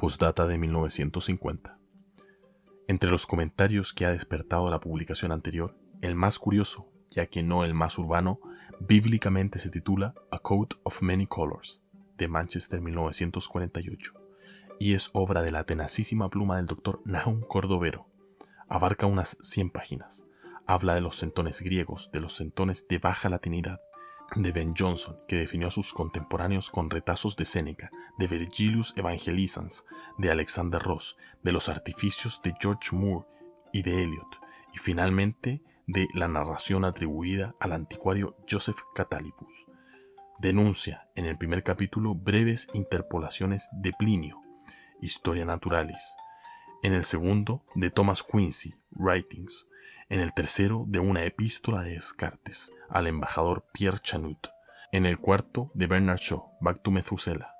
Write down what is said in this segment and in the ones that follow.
Postdata de 1950. Entre los comentarios que ha despertado la publicación anterior, el más curioso, ya que no el más urbano, bíblicamente se titula A Coat of Many Colors, de Manchester 1948, y es obra de la tenacísima pluma del doctor Nahum Cordovero. Abarca unas 100 páginas. Habla de los centones griegos, de los centones de baja latinidad, de Ben Jonson, que definió a sus contemporáneos con retazos de Séneca, de Virgilius Evangelizans, de Alexander Ross, de los artificios de George Moore y de Eliot, y finalmente de la narración atribuida al anticuario Joseph Catalibus. Denuncia en el primer capítulo breves interpolaciones de Plinio, Historia Naturalis, en el segundo de Thomas Quincy, Writings, en el tercero de una epístola de Descartes al embajador Pierre Chanut, en el cuarto de Bernard Shaw, Back to Methuselah,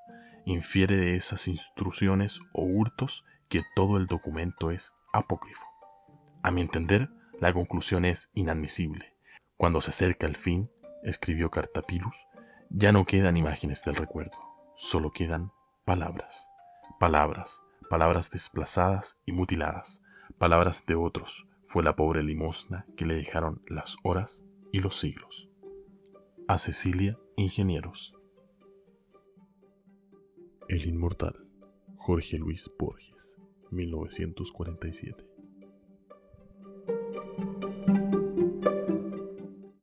infiere de esas instrucciones o hurtos que todo el documento es apócrifo. A mi entender, la conclusión es inadmisible. Cuando se acerca el fin, escribió Cartapilus, ya no quedan imágenes del recuerdo, solo quedan palabras. Palabras, palabras desplazadas y mutiladas, palabras de otros, fue la pobre limosna que le dejaron las horas y los siglos. A Cecilia Ingenieros. El inmortal Jorge Luis Borges, 1947.